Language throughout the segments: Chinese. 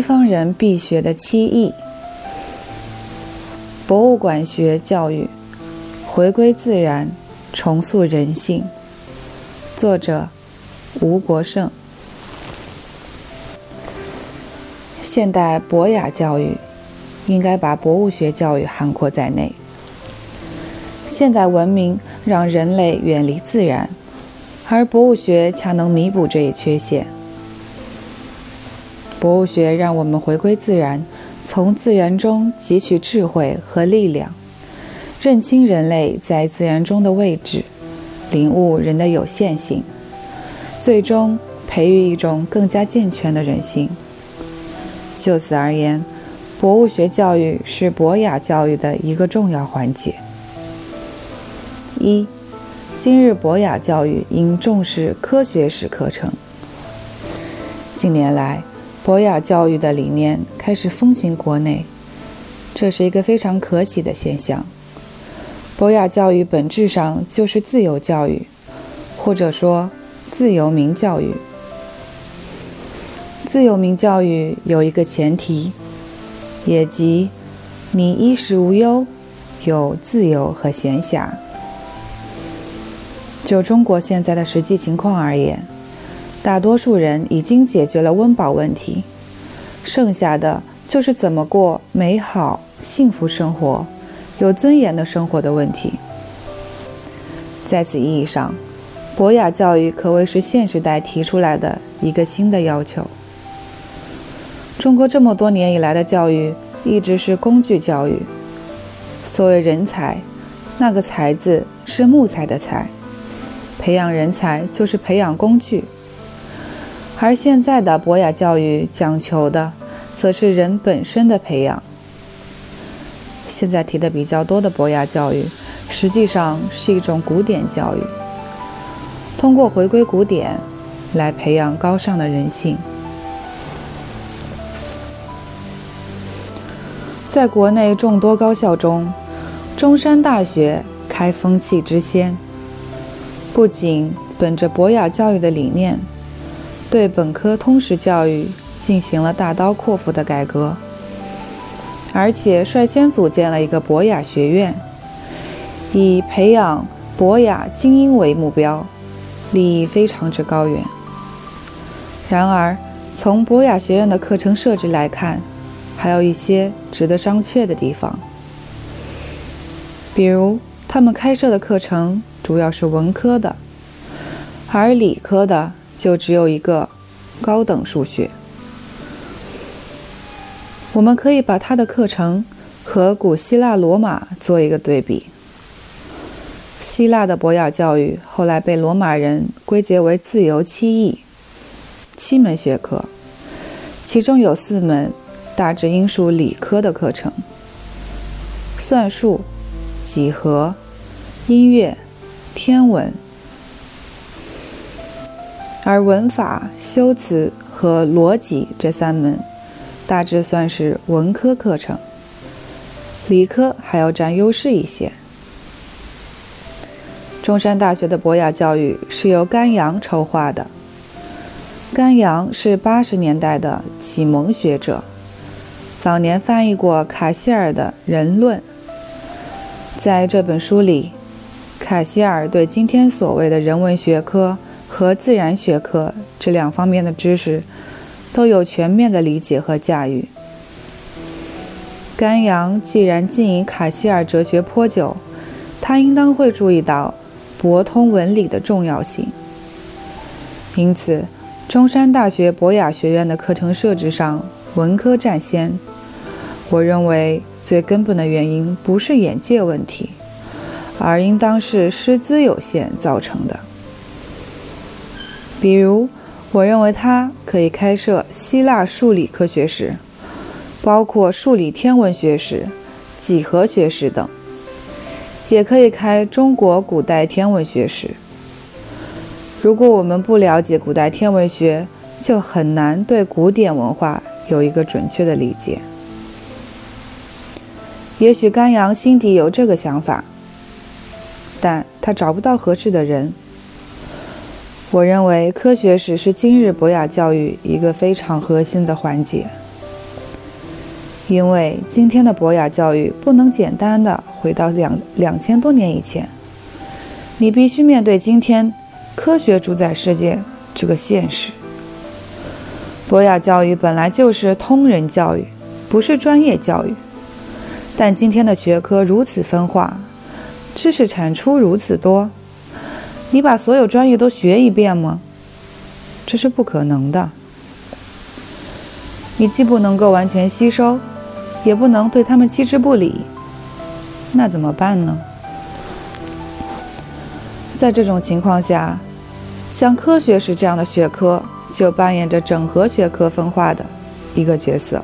西方人必学的七艺：博物馆学教育，回归自然，重塑人性。作者：吴国胜。现代博雅教育应该把博物学教育涵括在内。现代文明让人类远离自然，而博物学恰能弥补这一缺陷。博物学让我们回归自然，从自然中汲取智慧和力量，认清人类在自然中的位置，领悟人的有限性，最终培育一种更加健全的人性。就此而言，博物学教育是博雅教育的一个重要环节。一，今日博雅教育应重视科学史课程。近年来，博雅教育的理念开始风行国内，这是一个非常可喜的现象。博雅教育本质上就是自由教育，或者说自由民教育。自由民教育有一个前提，也即你衣食无忧，有自由和闲暇。就中国现在的实际情况而言，大多数人已经解决了温饱问题，剩下的就是怎么过美好幸福生活、有尊严的生活的问题。在此意义上，博雅教育可谓是现时代提出来的一个新的要求。中国这么多年以来的教育一直是工具教育，所谓人才，那个“才”字是木材的“材”，培养人才就是培养工具。而现在的博雅教育讲求的，则是人本身的培养。现在提的比较多的博雅教育，实际上是一种古典教育，通过回归古典，来培养高尚的人性。在国内众多高校中，中山大学开风气之先，不仅本着博雅教育的理念。对本科通识教育进行了大刀阔斧的改革，而且率先组建了一个博雅学院，以培养博雅精英为目标，立意非常之高远。然而，从博雅学院的课程设置来看，还有一些值得商榷的地方，比如他们开设的课程主要是文科的，而理科的。就只有一个高等数学。我们可以把他的课程和古希腊罗马做一个对比。希腊的博雅教育后来被罗马人归结为自由七艺，七门学科，其中有四门大致应属理科的课程：算术、几何、音乐、天文。而文法、修辞和逻辑这三门，大致算是文科课程，理科还要占优势一些。中山大学的博雅教育是由甘阳筹划的。甘阳是八十年代的启蒙学者，早年翻译过卡希尔的《人论》。在这本书里，卡希尔对今天所谓的人文学科。和自然学科这两方面的知识都有全面的理解和驾驭。甘阳既然浸淫卡希尔哲学颇久，他应当会注意到博通文理的重要性。因此，中山大学博雅学院的课程设置上，文科占先。我认为最根本的原因不是眼界问题，而应当是师资有限造成的。比如，我认为它可以开设希腊数理科学史，包括数理天文学史、几何学史等；也可以开中国古代天文学史。如果我们不了解古代天文学，就很难对古典文化有一个准确的理解。也许甘阳心底有这个想法。但他找不到合适的人。我认为科学史是今日博雅教育一个非常核心的环节，因为今天的博雅教育不能简单的回到两两千多年以前，你必须面对今天科学主宰世界这个现实。博雅教育本来就是通人教育，不是专业教育，但今天的学科如此分化。知识产出如此多，你把所有专业都学一遍吗？这是不可能的。你既不能够完全吸收，也不能对他们弃之不理。那怎么办呢？在这种情况下，像科学史这样的学科就扮演着整合学科分化的一个角色。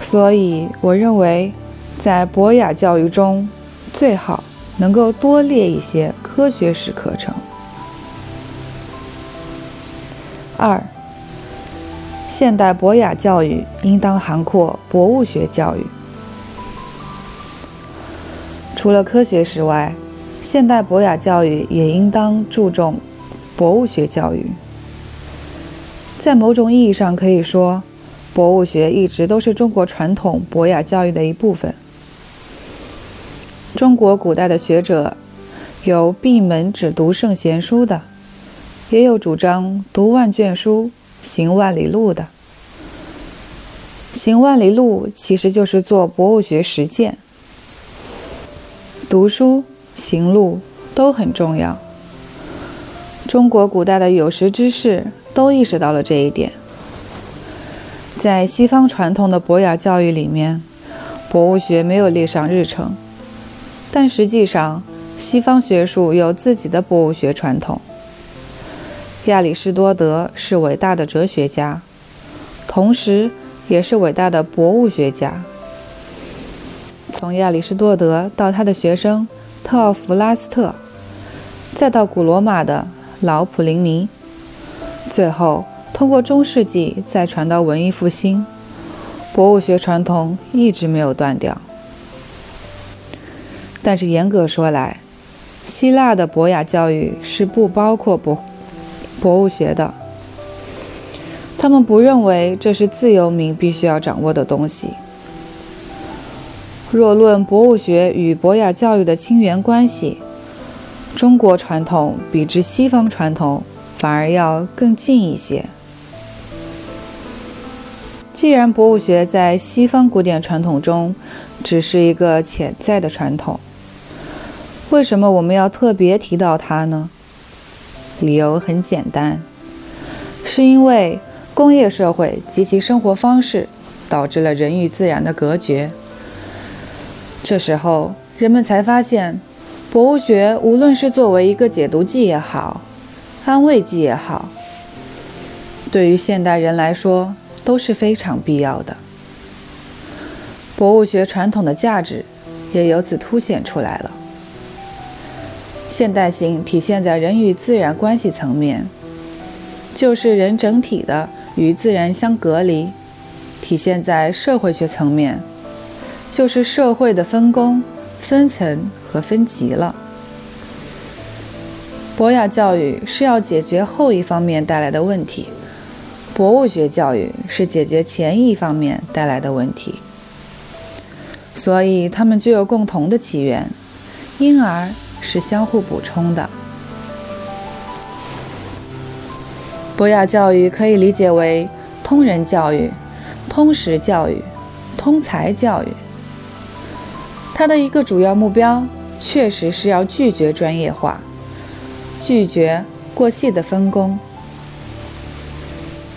所以，我认为。在博雅教育中，最好能够多列一些科学史课程。二，现代博雅教育应当涵括博物学教育。除了科学史外，现代博雅教育也应当注重博物学教育。在某种意义上可以说，博物学一直都是中国传统博雅教育的一部分。中国古代的学者，有闭门只读圣贤书的，也有主张读万卷书、行万里路的。行万里路其实就是做博物学实践。读书、行路都很重要。中国古代的有识之士都意识到了这一点。在西方传统的博雅教育里面，博物学没有列上日程。但实际上，西方学术有自己的博物学传统。亚里士多德是伟大的哲学家，同时也是伟大的博物学家。从亚里士多德到他的学生特奥弗拉斯特，再到古罗马的老普林尼，最后通过中世纪再传到文艺复兴，博物学传统一直没有断掉。但是严格说来，希腊的博雅教育是不包括博博物学的。他们不认为这是自由民必须要掌握的东西。若论博物学与博雅教育的亲缘关系，中国传统比之西方传统反而要更近一些。既然博物学在西方古典传统中只是一个潜在的传统，为什么我们要特别提到它呢？理由很简单，是因为工业社会及其生活方式导致了人与自然的隔绝。这时候，人们才发现，博物学无论是作为一个解读剂也好，安慰剂也好，对于现代人来说都是非常必要的。博物学传统的价值也由此凸显出来了。现代性体现在人与自然关系层面，就是人整体的与自然相隔离；体现在社会学层面，就是社会的分工、分层和分级了。博雅教育是要解决后一方面带来的问题，博物学教育是解决前一方面带来的问题，所以它们具有共同的起源，因而。是相互补充的。博雅教育可以理解为通人教育、通识教育、通才教育。它的一个主要目标，确实是要拒绝专业化，拒绝过细的分工。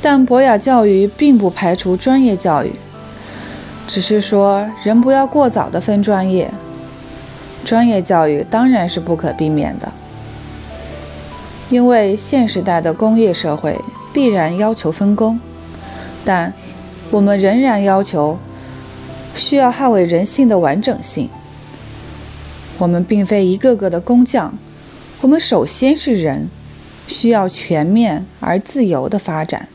但博雅教育并不排除专业教育，只是说人不要过早的分专业。专业教育当然是不可避免的，因为现时代的工业社会必然要求分工，但我们仍然要求需要捍卫人性的完整性。我们并非一个个的工匠，我们首先是人，需要全面而自由的发展。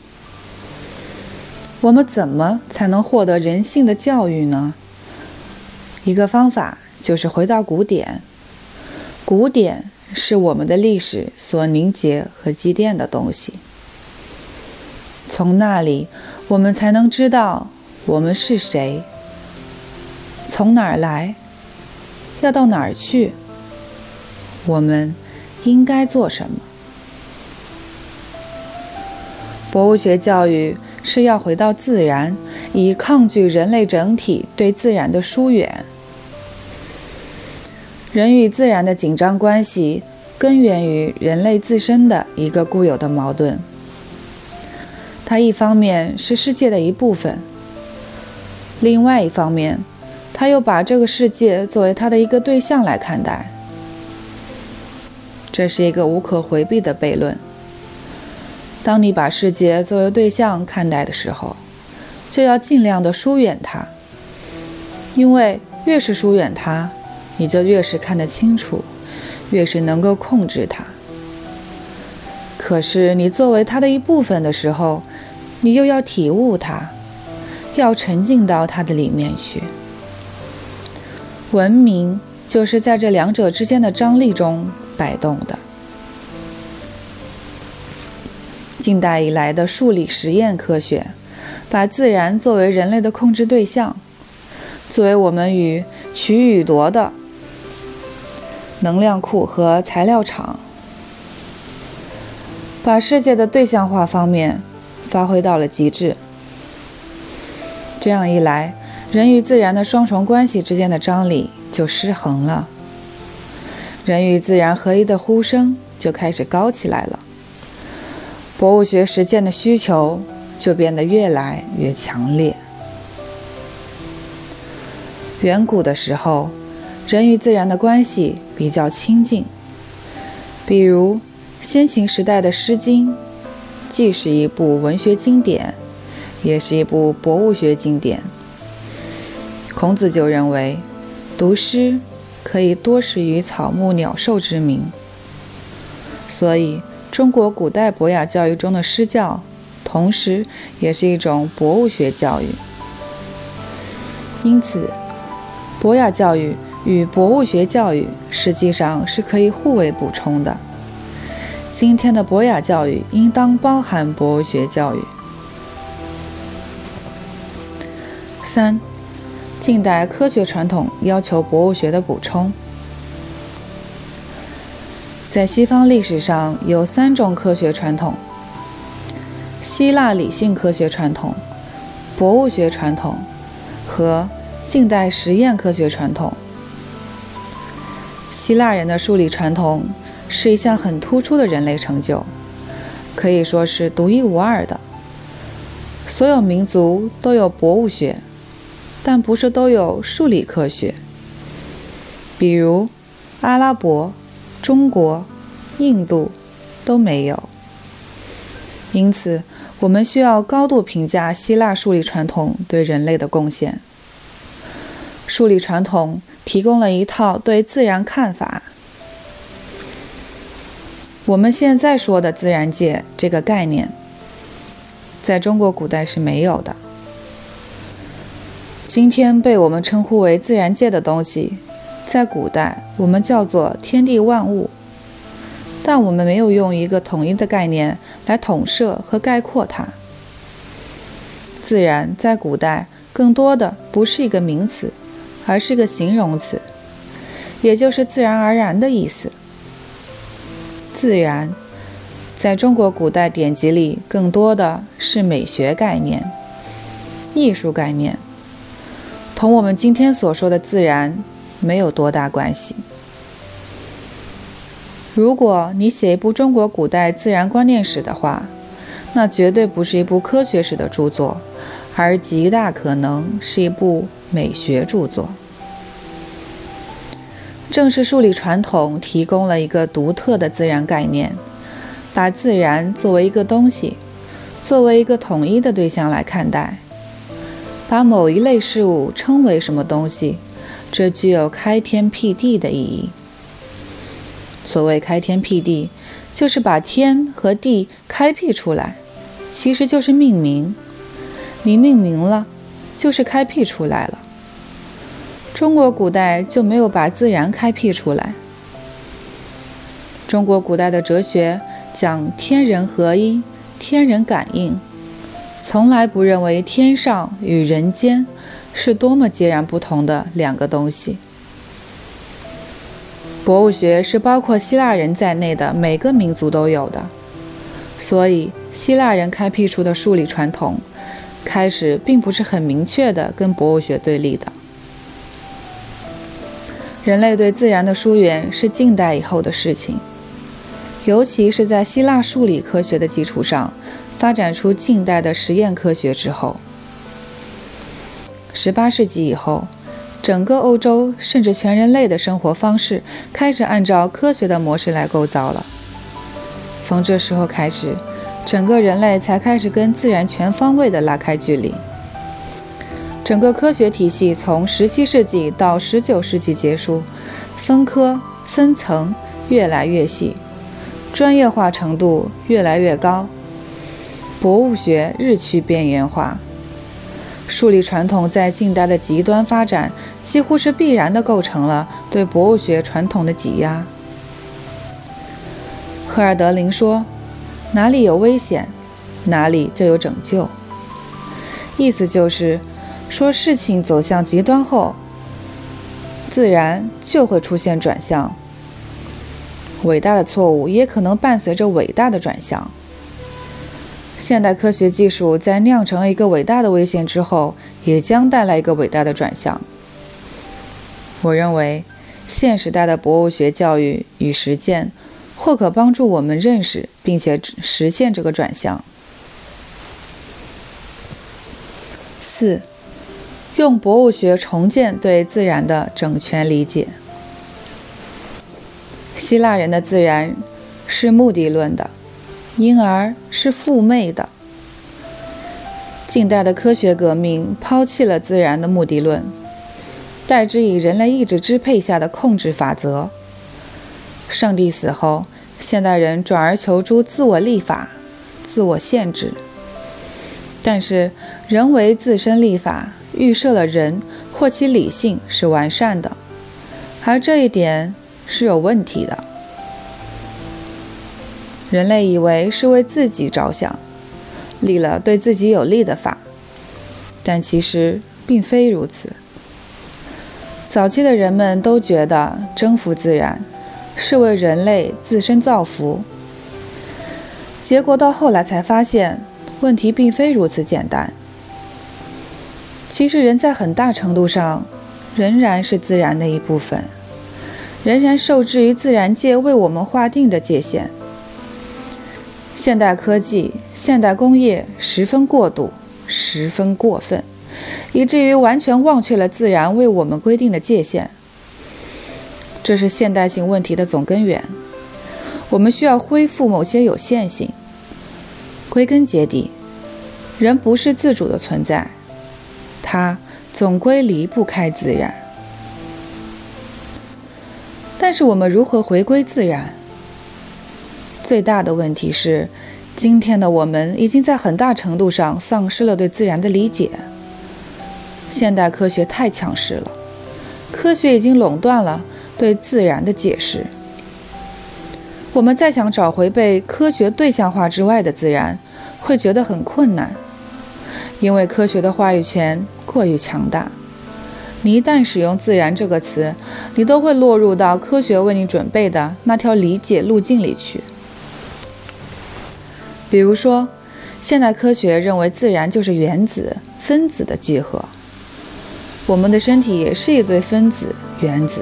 我们怎么才能获得人性的教育呢？一个方法就是回到古典，古典是我们的历史所凝结和积淀的东西。从那里，我们才能知道我们是谁，从哪儿来。要到哪儿去？我们应该做什么？博物学教育是要回到自然，以抗拒人类整体对自然的疏远。人与自然的紧张关系根源于人类自身的一个固有的矛盾。它一方面是世界的一部分，另外一方面。他又把这个世界作为他的一个对象来看待，这是一个无可回避的悖论。当你把世界作为对象看待的时候，就要尽量的疏远它，因为越是疏远它，你就越是看得清楚，越是能够控制它。可是你作为它的一部分的时候，你又要体悟它，要沉浸到它的里面去。文明就是在这两者之间的张力中摆动的。近代以来的数理实验科学，把自然作为人类的控制对象，作为我们与取与夺的能量库和材料场，把世界的对象化方面发挥到了极致。这样一来。人与自然的双重关系之间的张力就失衡了，人与自然合一的呼声就开始高起来了，博物学实践的需求就变得越来越强烈。远古的时候，人与自然的关系比较亲近，比如先秦时代的《诗经》，既是一部文学经典，也是一部博物学经典。孔子就认为，读诗可以多识于草木鸟兽之名，所以中国古代博雅教育中的诗教，同时也是一种博物学教育。因此，博雅教育与博物学教育实际上是可以互为补充的。今天的博雅教育应当包含博物学教育。三。近代科学传统要求博物学的补充。在西方历史上有三种科学传统：希腊理性科学传统、博物学传统和近代实验科学传统。希腊人的数理传统是一项很突出的人类成就，可以说是独一无二的。所有民族都有博物学。但不是都有数理科学，比如阿拉伯、中国、印度都没有。因此，我们需要高度评价希腊数理传统对人类的贡献。数理传统提供了一套对自然看法。我们现在说的自然界这个概念，在中国古代是没有的。今天被我们称呼为自然界的东西，在古代我们叫做天地万物，但我们没有用一个统一的概念来统摄和概括它。自然在古代更多的不是一个名词，而是个形容词，也就是自然而然的意思。自然在中国古代典籍里更多的是美学概念、艺术概念。同我们今天所说的自然没有多大关系。如果你写一部中国古代自然观念史的话，那绝对不是一部科学史的著作，而极大可能是一部美学著作。正是数理传统提供了一个独特的自然概念，把自然作为一个东西，作为一个统一的对象来看待，把某一类事物称为什么东西，这具有开天辟地的意义。所谓开天辟地，就是把天和地开辟出来，其实就是命名。你命名了，就是开辟出来了。中国古代就没有把自然开辟出来。中国古代的哲学讲天人合一、天人感应，从来不认为天上与人间是多么截然不同的两个东西。博物学是包括希腊人在内的每个民族都有的，所以希腊人开辟出的数理传统，开始并不是很明确的跟博物学对立的。人类对自然的疏远是近代以后的事情，尤其是在希腊数理科学的基础上发展出近代的实验科学之后。十八世纪以后，整个欧洲甚至全人类的生活方式开始按照科学的模式来构造了。从这时候开始，整个人类才开始跟自然全方位的拉开距离。整个科学体系从十七世纪到十九世纪结束，分科分层越来越细，专业化程度越来越高，博物学日趋边缘化，数理传统在近代的极端发展，几乎是必然的构成了对博物学传统的挤压。赫尔德林说：“哪里有危险，哪里就有拯救。”意思就是。说事情走向极端后，自然就会出现转向。伟大的错误也可能伴随着伟大的转向。现代科学技术在酿成了一个伟大的危险之后，也将带来一个伟大的转向。我认为，现时代的博物学教育与实践，或可帮助我们认识并且实现这个转向。四。用博物学重建对自然的整全理解。希腊人的自然是目的论的，因而是负媚的。近代的科学革命抛弃了自然的目的论，代之以人类意志支配下的控制法则。上帝死后，现代人转而求诸自我立法、自我限制，但是人为自身立法。预设了人或其理性是完善的，而这一点是有问题的。人类以为是为自己着想，立了对自己有利的法，但其实并非如此。早期的人们都觉得征服自然是为人类自身造福，结果到后来才发现，问题并非如此简单。其实，人在很大程度上仍然是自然的一部分，仍然受制于自然界为我们划定的界限。现代科技、现代工业十分过度，十分过分，以至于完全忘却了自然为我们规定的界限。这是现代性问题的总根源。我们需要恢复某些有限性。归根结底，人不是自主的存在。他总归离不开自然，但是我们如何回归自然？最大的问题是，今天的我们已经在很大程度上丧失了对自然的理解。现代科学太强势了，科学已经垄断了对自然的解释。我们再想找回被科学对象化之外的自然，会觉得很困难，因为科学的话语权。过于强大，你一旦使用“自然”这个词，你都会落入到科学为你准备的那条理解路径里去。比如说，现代科学认为自然就是原子、分子的集合，我们的身体也是一堆分子、原子。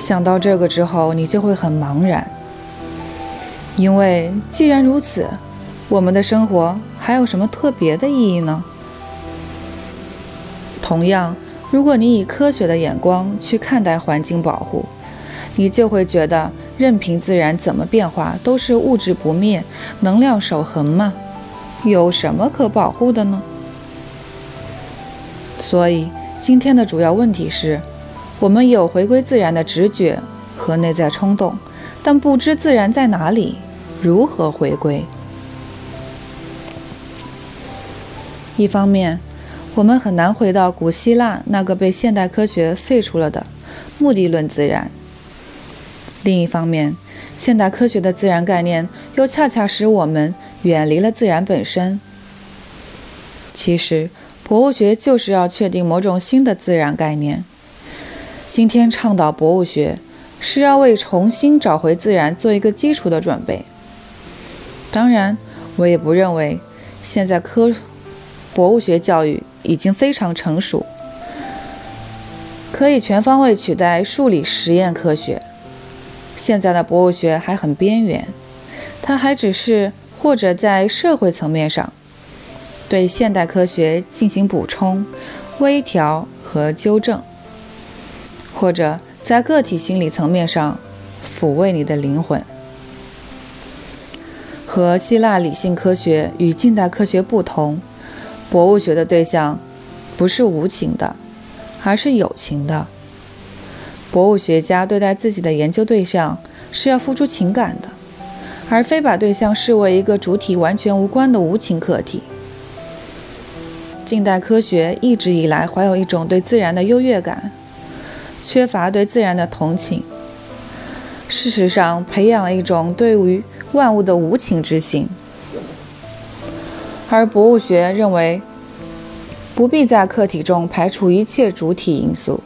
想到这个之后，你就会很茫然，因为既然如此，我们的生活还有什么特别的意义呢？同样，如果你以科学的眼光去看待环境保护，你就会觉得任凭自然怎么变化都是物质不灭、能量守恒吗？有什么可保护的呢？所以今天的主要问题是，我们有回归自然的直觉和内在冲动，但不知自然在哪里，如何回归？一方面，我们很难回到古希腊那个被现代科学废除了的目的论自然；另一方面，现代科学的自然概念又恰恰使我们远离了自然本身。其实，博物学就是要确定某种新的自然概念。今天倡导博物学，是要为重新找回自然做一个基础的准备。当然，我也不认为现在科。博物学教育已经非常成熟，可以全方位取代数理实验科学。现在的博物学还很边缘，它还只是或者在社会层面上对现代科学进行补充、微调和纠正，或者在个体心理层面上抚慰你的灵魂。和希腊理性科学与近代科学不同。博物学的对象不是无情的，而是有情的。博物学家对待自己的研究对象是要付出情感的，而非把对象视为一个主体完全无关的无情客体。近代科学一直以来怀有一种对自然的优越感，缺乏对自然的同情。事实上，培养了一种对于万物的无情之心。而博物学认为，不必在客体中排除一切主体因素，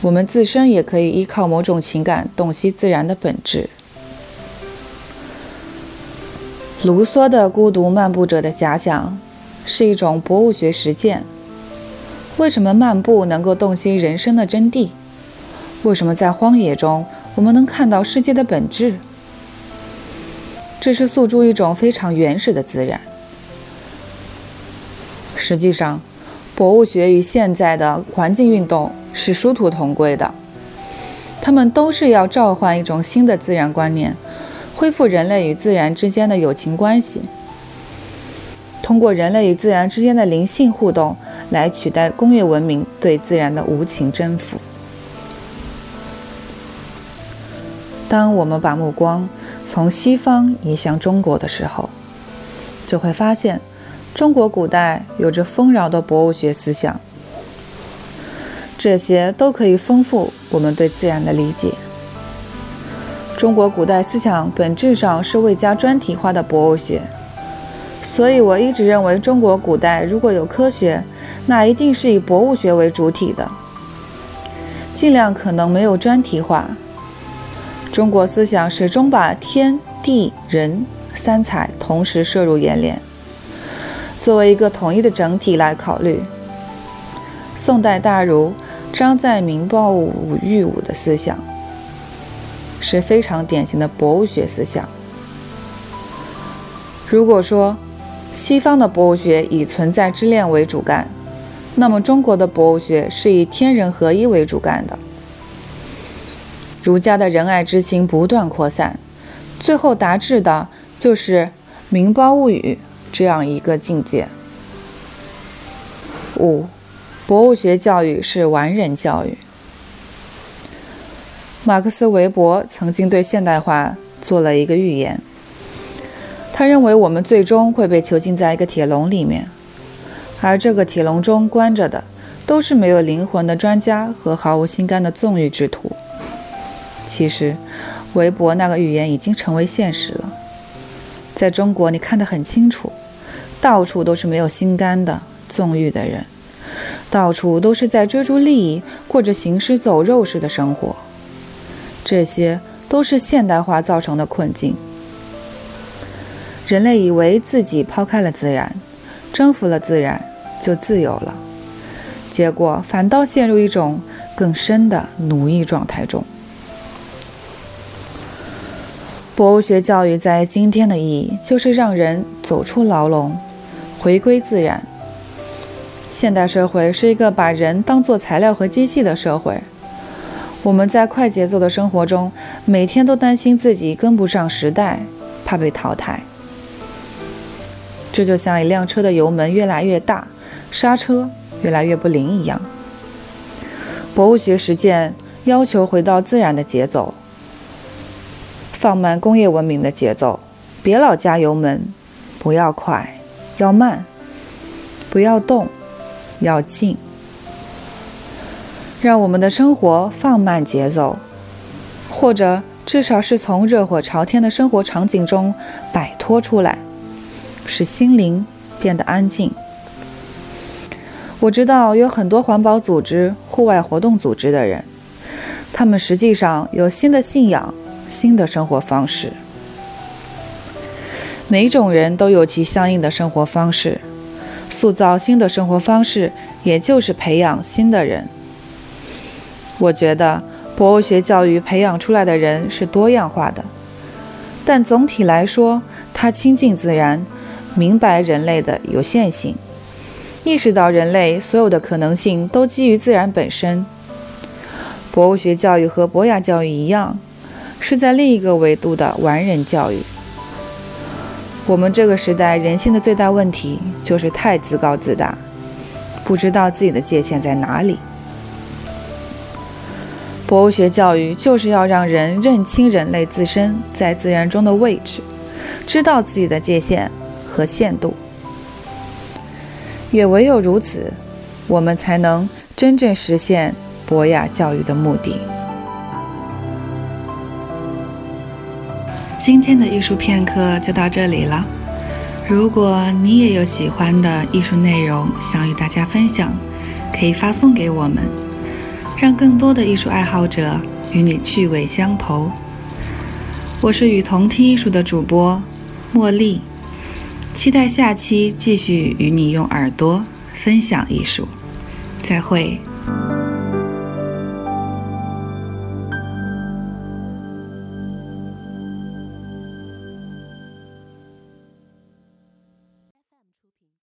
我们自身也可以依靠某种情感洞悉自然的本质。卢梭的《孤独漫步者的遐想》是一种博物学实践。为什么漫步能够洞悉人生的真谛？为什么在荒野中我们能看到世界的本质？这是诉诸一种非常原始的自然。实际上，博物学与现在的环境运动是殊途同归的。他们都是要召唤一种新的自然观念，恢复人类与自然之间的友情关系，通过人类与自然之间的灵性互动来取代工业文明对自然的无情征服。当我们把目光从西方移向中国的时候，就会发现。中国古代有着丰饶的博物学思想，这些都可以丰富我们对自然的理解。中国古代思想本质上是未加专题化的博物学，所以我一直认为，中国古代如果有科学，那一定是以博物学为主体的，尽量可能没有专题化。中国思想始终把天地人三彩同时摄入眼帘。作为一个统一的整体来考虑，宋代大儒张载民抱武喻武的思想是非常典型的博物学思想。如果说西方的博物学以存在之恋为主干，那么中国的博物学是以天人合一为主干的。儒家的仁爱之心不断扩散，最后达至的就是民胞物语。这样一个境界。五，博物学教育是完人教育。马克思韦伯曾经对现代化做了一个预言，他认为我们最终会被囚禁在一个铁笼里面，而这个铁笼中关着的都是没有灵魂的专家和毫无心肝的纵欲之徒。其实，韦伯那个预言已经成为现实了。在中国，你看得很清楚，到处都是没有心肝的纵欲的人，到处都是在追逐利益、过着行尸走肉式的生活。这些都是现代化造成的困境。人类以为自己抛开了自然，征服了自然，就自由了，结果反倒陷入一种更深的奴役状态中。博物学教育在今天的意义，就是让人走出牢笼，回归自然，现代社会是一个把人当作材料和机器的社会。我们在快节奏的生活中，每天都担心自己跟不上时代，怕被淘汰。这就像一辆车的油门越来越大，刹车越来越不灵一样。博物学实践要求回到自然的节奏，放慢工业文明的节奏，别老加油门，不要快，要慢，不要动，要静。让我们的生活放慢节奏，或者至少是从热火朝天的生活场景中摆脱出来，使心灵变得安静。我知道有很多环保组织、户外活动组织的人，他们实际上有新的信仰、新的生活方式。每种人都有其相应的生活方式，塑造新的生活方式，也就是培养新的人。我觉得博物学教育培养出来的人是多样化的，但总体来说，他亲近自然，明白人类的有限性，意识到人类所有的可能性都基于自然本身。博物学教育和博雅教育一样，是在另一个维度的完人教育。我们这个时代人性的最大问题就是太自高自大，不知道自己的界限在哪里。博物学教育就是要让人认清人类自身在自然中的位置，知道自己的界限和限度。也唯有如此，我们才能真正实现博雅教育的目的。今天的艺术片刻就到这里了。如果你也有喜欢的艺术内容想与大家分享，可以发送给我们。让更多的艺术爱好者与你趣味相投。我是与同听艺术的主播茉莉，期待下期继续与你用耳朵分享艺术。再会。